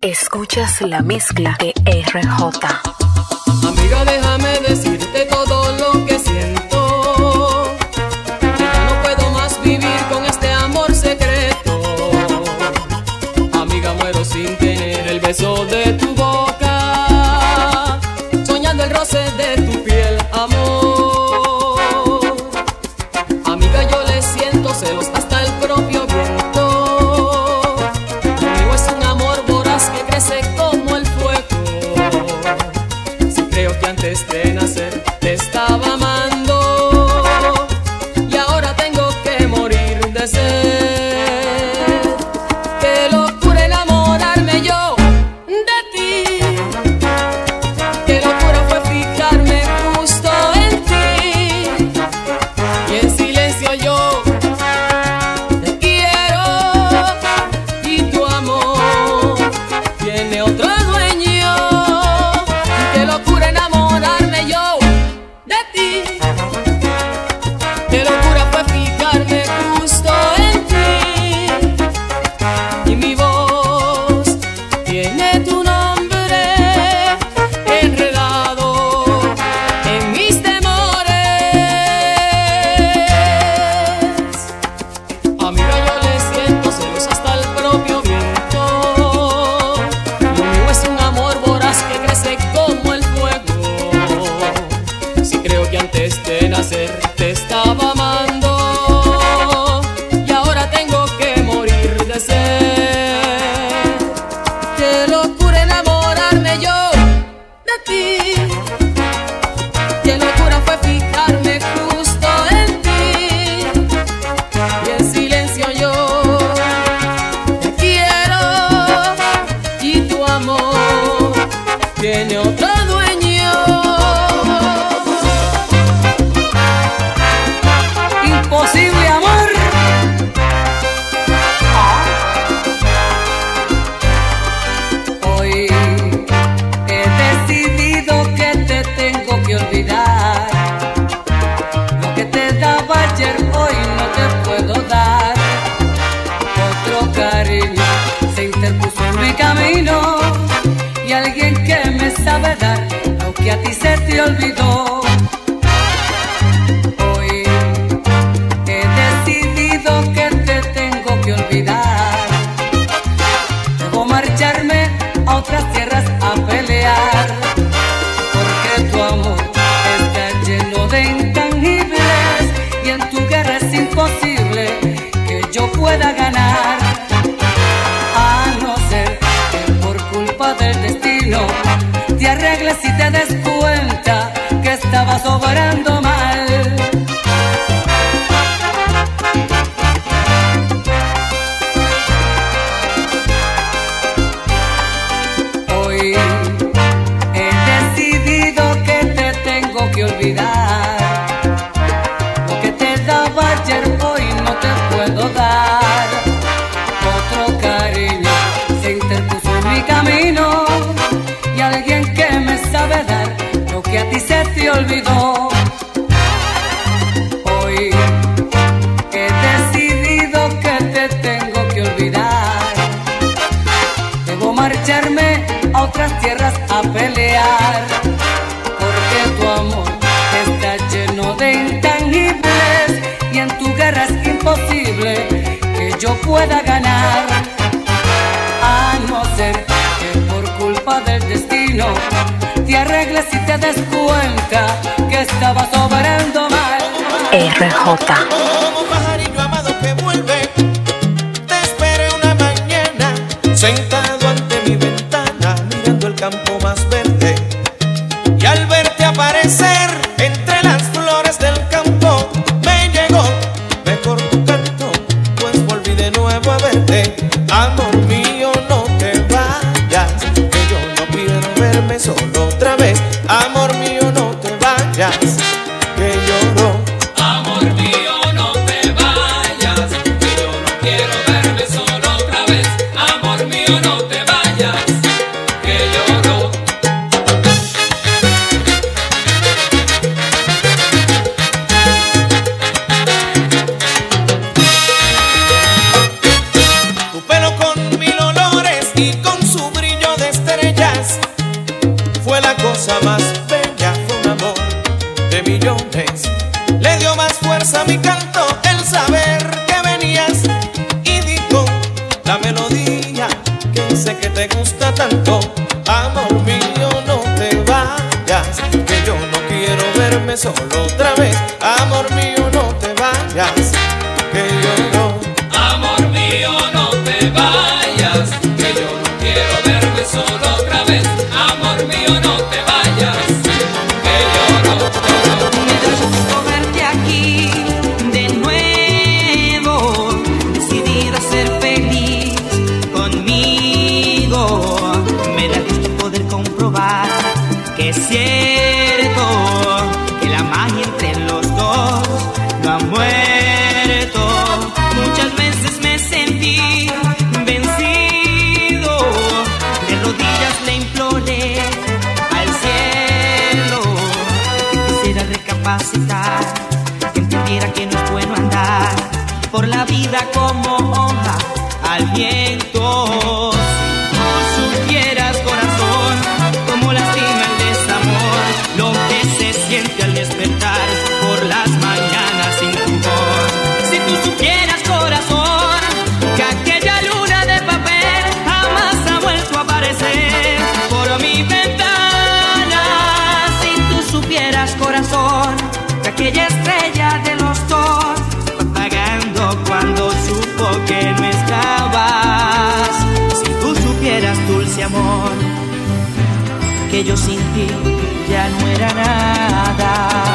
Escuchas la mezcla de RJ. Amiga, déjame decirte todo lo que siento. Que ya no puedo más vivir con este amor secreto. Amiga, muero sin tener el beso de otras tierras a pelear, porque tu amor está lleno de intangibles y en tu guerra es imposible que yo pueda ganar, a no ser que por culpa del destino te arregles y te des cuenta que estaba sobrando. a ti se te olvidó. Hoy he decidido que te tengo que olvidar. Debo marcharme a otras tierras a pelear. Porque tu amor está lleno de intangibles y en tu guerra es imposible que yo pueda ganar. A no ser que por culpa del destino te arregles y te descubres que estaba sobrando mal. RJ. amén. que yo sin ti ya no era nada.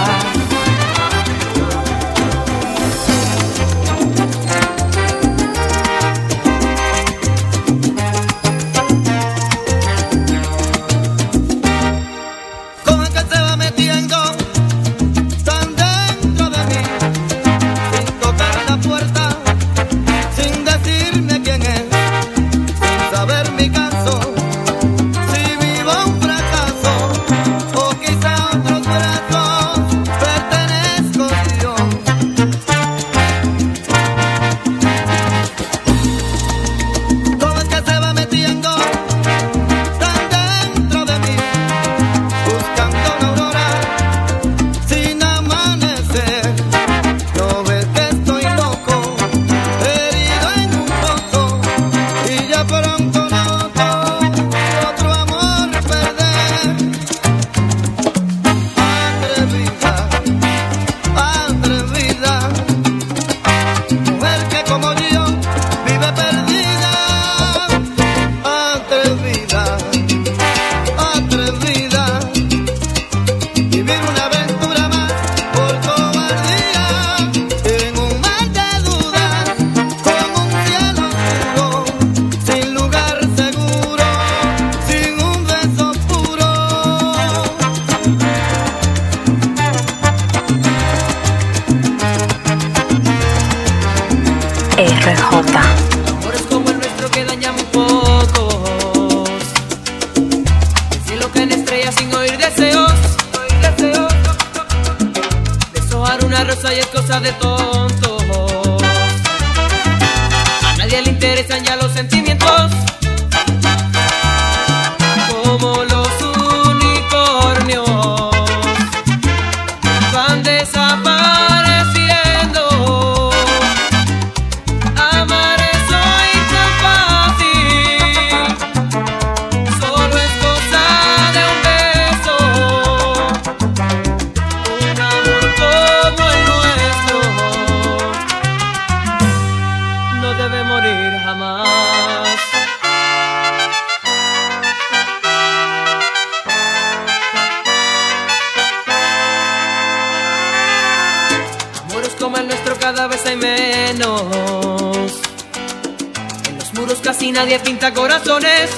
corazones.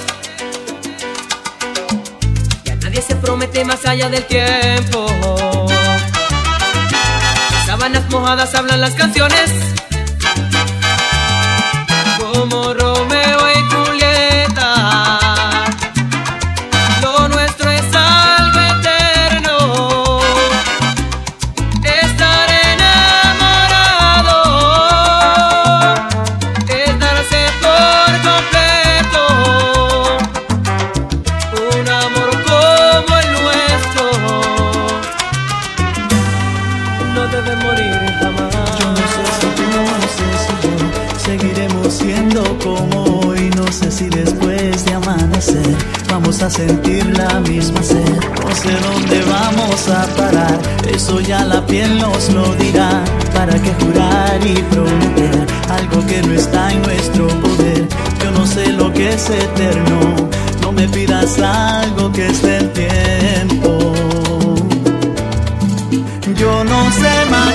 Y a nadie se promete más allá del tiempo. Las sábanas mojadas hablan las canciones. Parar. Eso ya la piel nos lo dirá. ¿Para qué jurar y prometer algo que no está en nuestro poder? Yo no sé lo que es eterno. No me pidas algo que es del tiempo. Yo no sé mañana,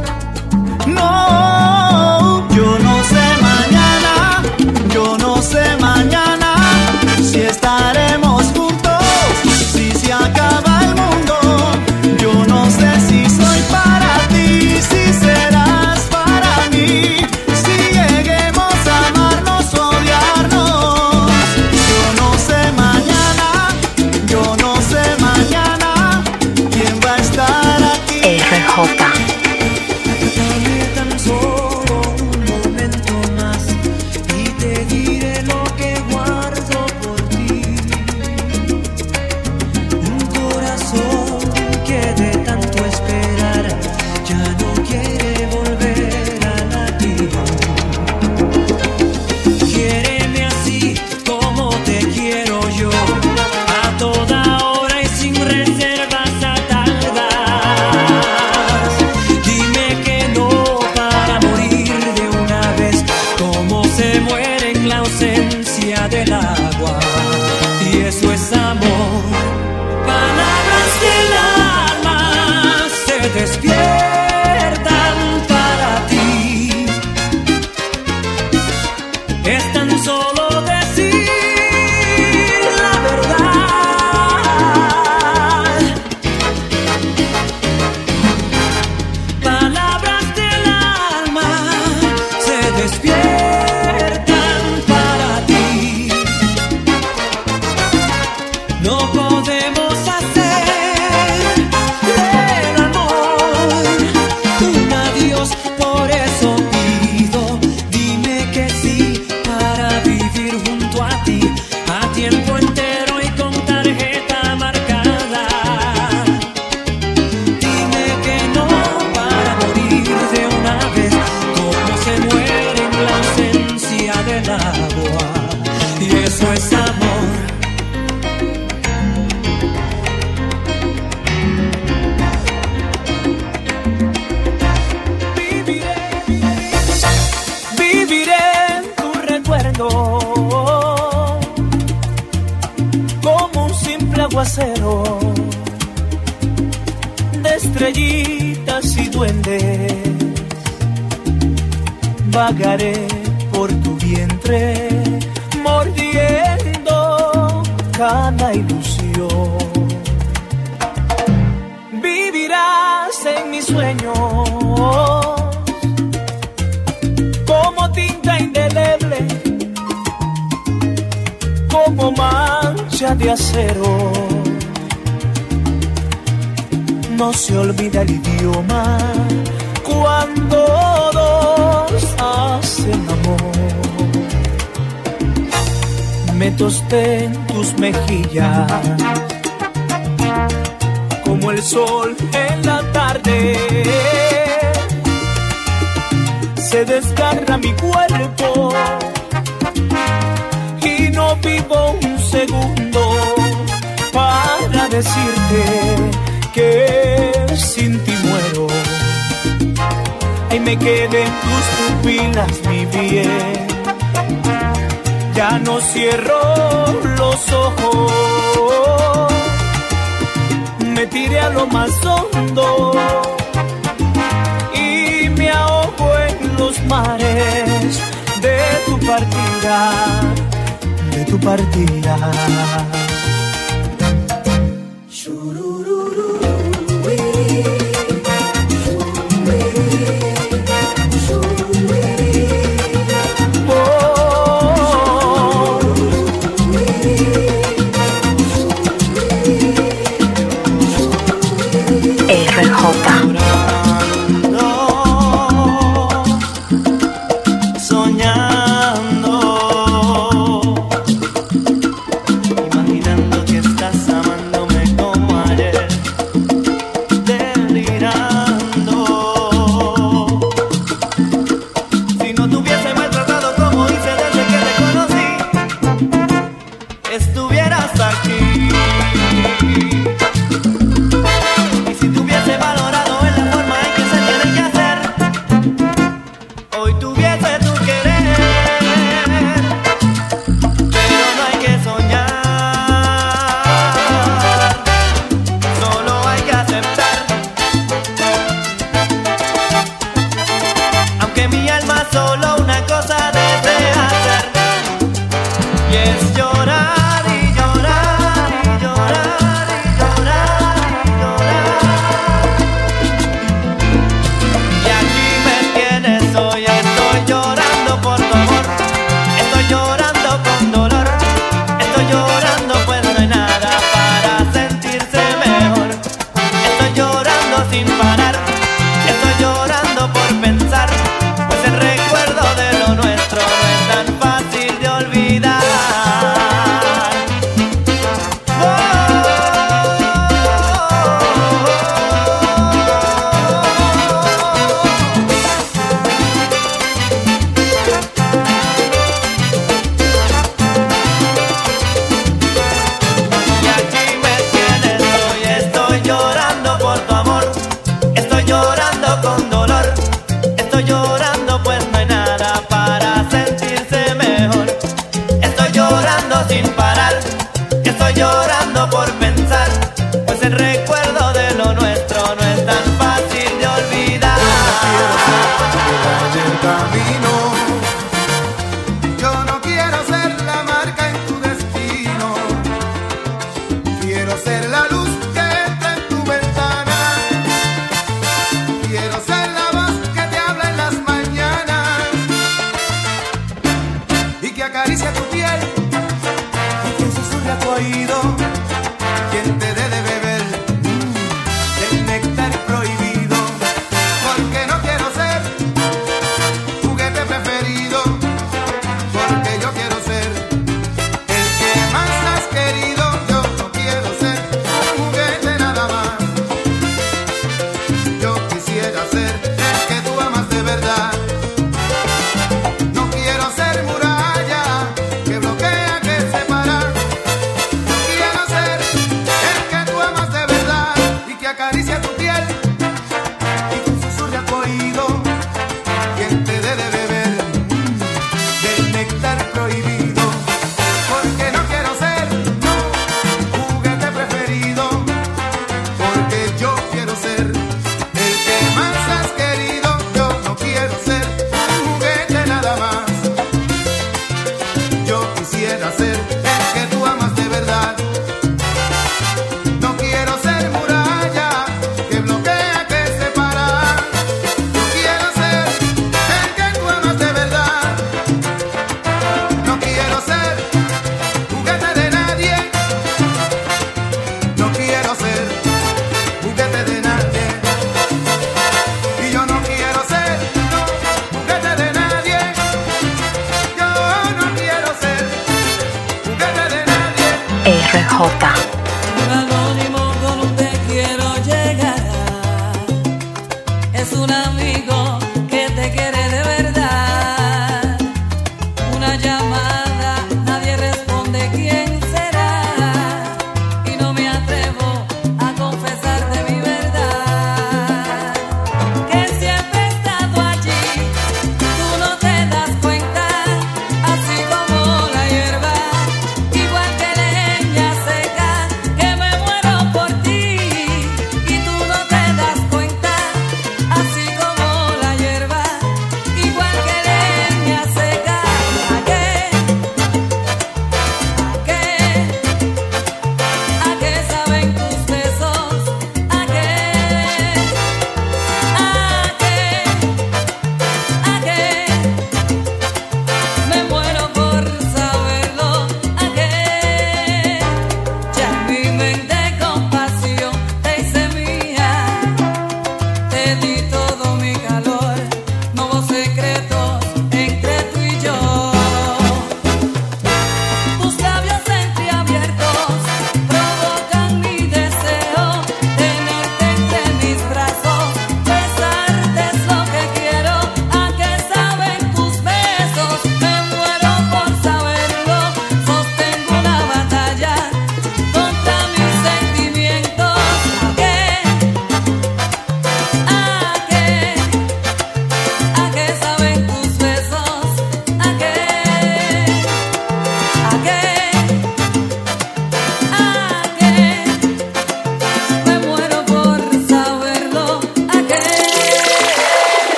Simple aguacero de estrellitas y duendes. Vagaré por tu vientre, mordiendo cada ilusión. Vivirás en mis sueños de acero. No se olvida el idioma cuando dos hacen amor. Me tosté en tus mejillas como el sol en la tarde se desgarra mi cuerpo y no vivo un segundo decirte que sin ti muero. Ahí me quedé en tus pupilas, mi bien. Ya no cierro los ojos, me tiré a lo más hondo y me ahogo en los mares de tu partida, de tu partida. night. Acaricia tu piel que susurra tu oído.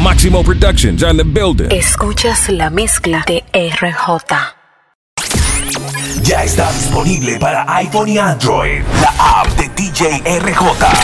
Máximo Productions on the building. Escuchas la mezcla de RJ. Ya está disponible para iPhone y Android. La app de DJ RJ.